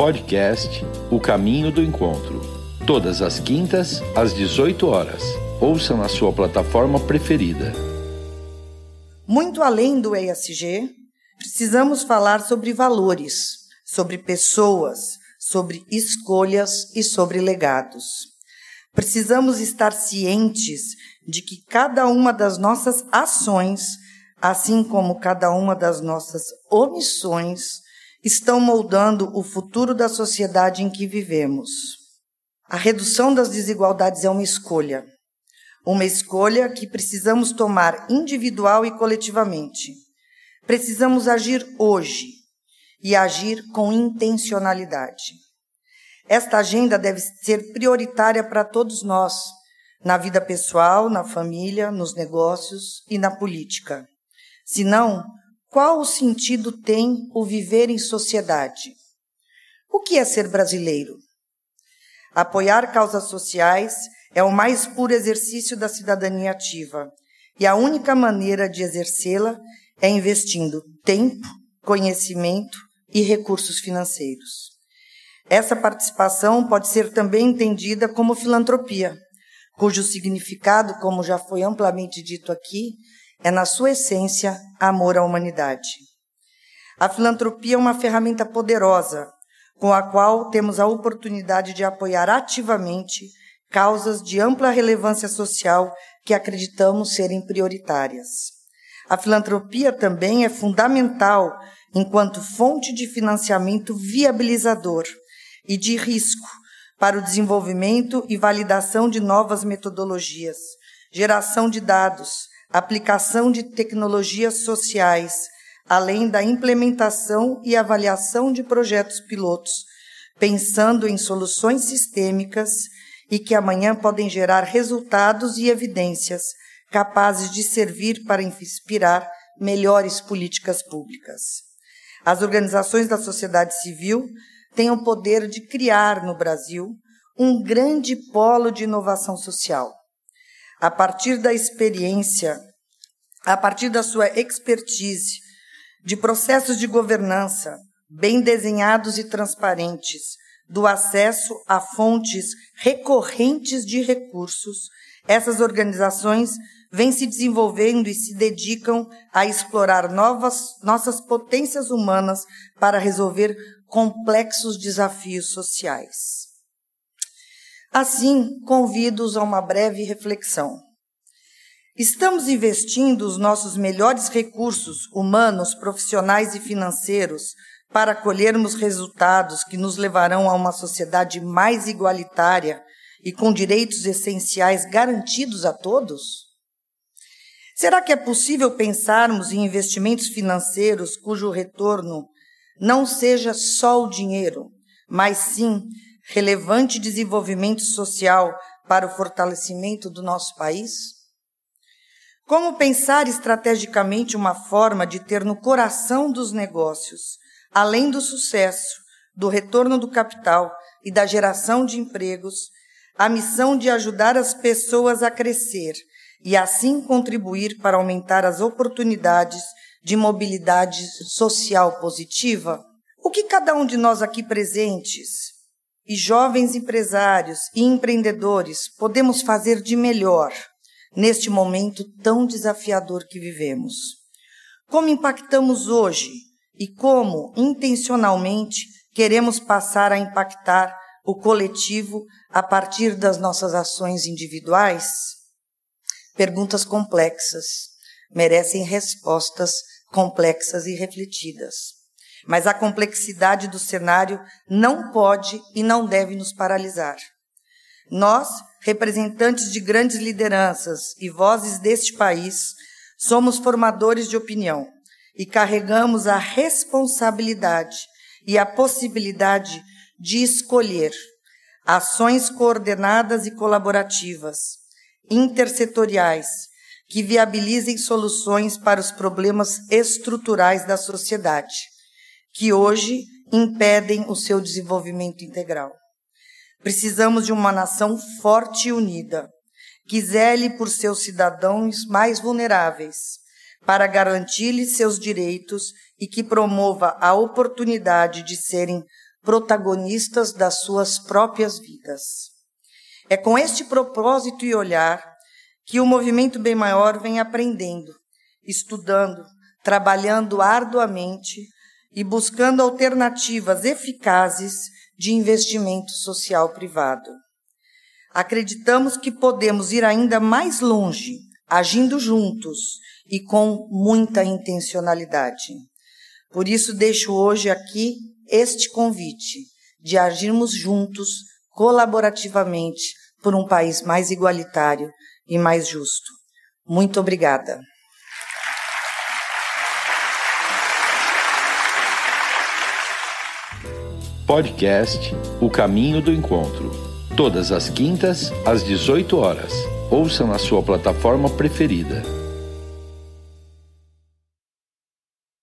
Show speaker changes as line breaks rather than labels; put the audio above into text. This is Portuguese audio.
Podcast O Caminho do Encontro. Todas as quintas, às 18 horas. Ouça na sua plataforma preferida.
Muito além do ESG, precisamos falar sobre valores, sobre pessoas, sobre escolhas e sobre legados. Precisamos estar cientes de que cada uma das nossas ações, assim como cada uma das nossas omissões, estão moldando o futuro da sociedade em que vivemos. A redução das desigualdades é uma escolha. Uma escolha que precisamos tomar individual e coletivamente. Precisamos agir hoje e agir com intencionalidade. Esta agenda deve ser prioritária para todos nós, na vida pessoal, na família, nos negócios e na política. Senão, qual o sentido tem o viver em sociedade? O que é ser brasileiro? Apoiar causas sociais é o mais puro exercício da cidadania ativa, e a única maneira de exercê-la é investindo tempo, conhecimento e recursos financeiros. Essa participação pode ser também entendida como filantropia, cujo significado, como já foi amplamente dito aqui, é, na sua essência, amor à humanidade. A filantropia é uma ferramenta poderosa com a qual temos a oportunidade de apoiar ativamente causas de ampla relevância social que acreditamos serem prioritárias. A filantropia também é fundamental enquanto fonte de financiamento viabilizador e de risco para o desenvolvimento e validação de novas metodologias, geração de dados, aplicação de tecnologias sociais, além da implementação e avaliação de projetos pilotos, pensando em soluções sistêmicas e que amanhã podem gerar resultados e evidências capazes de servir para inspirar melhores políticas públicas. As organizações da sociedade civil têm o poder de criar no Brasil um grande polo de inovação social a partir da experiência, a partir da sua expertise, de processos de governança bem desenhados e transparentes, do acesso a fontes recorrentes de recursos, essas organizações vêm se desenvolvendo e se dedicam a explorar novas, nossas potências humanas para resolver complexos desafios sociais. Assim, convido-os a uma breve reflexão. Estamos investindo os nossos melhores recursos humanos, profissionais e financeiros para colhermos resultados que nos levarão a uma sociedade mais igualitária e com direitos essenciais garantidos a todos? Será que é possível pensarmos em investimentos financeiros cujo retorno não seja só o dinheiro, mas sim relevante desenvolvimento social para o fortalecimento do nosso país? Como pensar estrategicamente uma forma de ter no coração dos negócios, além do sucesso, do retorno do capital e da geração de empregos, a missão de ajudar as pessoas a crescer e assim contribuir para aumentar as oportunidades de mobilidade social positiva? O que cada um de nós aqui presentes e jovens empresários e empreendedores podemos fazer de melhor neste momento tão desafiador que vivemos? Como impactamos hoje e como, intencionalmente, queremos passar a impactar o coletivo a partir das nossas ações individuais? Perguntas complexas merecem respostas complexas e refletidas. Mas a complexidade do cenário não pode e não deve nos paralisar. Nós, representantes de grandes lideranças e vozes deste país, somos formadores de opinião e carregamos a responsabilidade e a possibilidade de escolher ações coordenadas e colaborativas, intersetoriais, que viabilizem soluções para os problemas estruturais da sociedade que hoje impedem o seu desenvolvimento integral. Precisamos de uma nação forte e unida, que zele por seus cidadãos mais vulneráveis, para garantir-lhes seus direitos e que promova a oportunidade de serem protagonistas das suas próprias vidas. É com este propósito e olhar que o movimento Bem Maior vem aprendendo, estudando, trabalhando arduamente e buscando alternativas eficazes de investimento social privado. Acreditamos que podemos ir ainda mais longe, agindo juntos e com muita intencionalidade. Por isso, deixo hoje aqui este convite de agirmos juntos, colaborativamente, por um país mais igualitário e mais justo. Muito obrigada.
Podcast O Caminho do Encontro. Todas as quintas, às 18 horas. Ouça na sua plataforma preferida.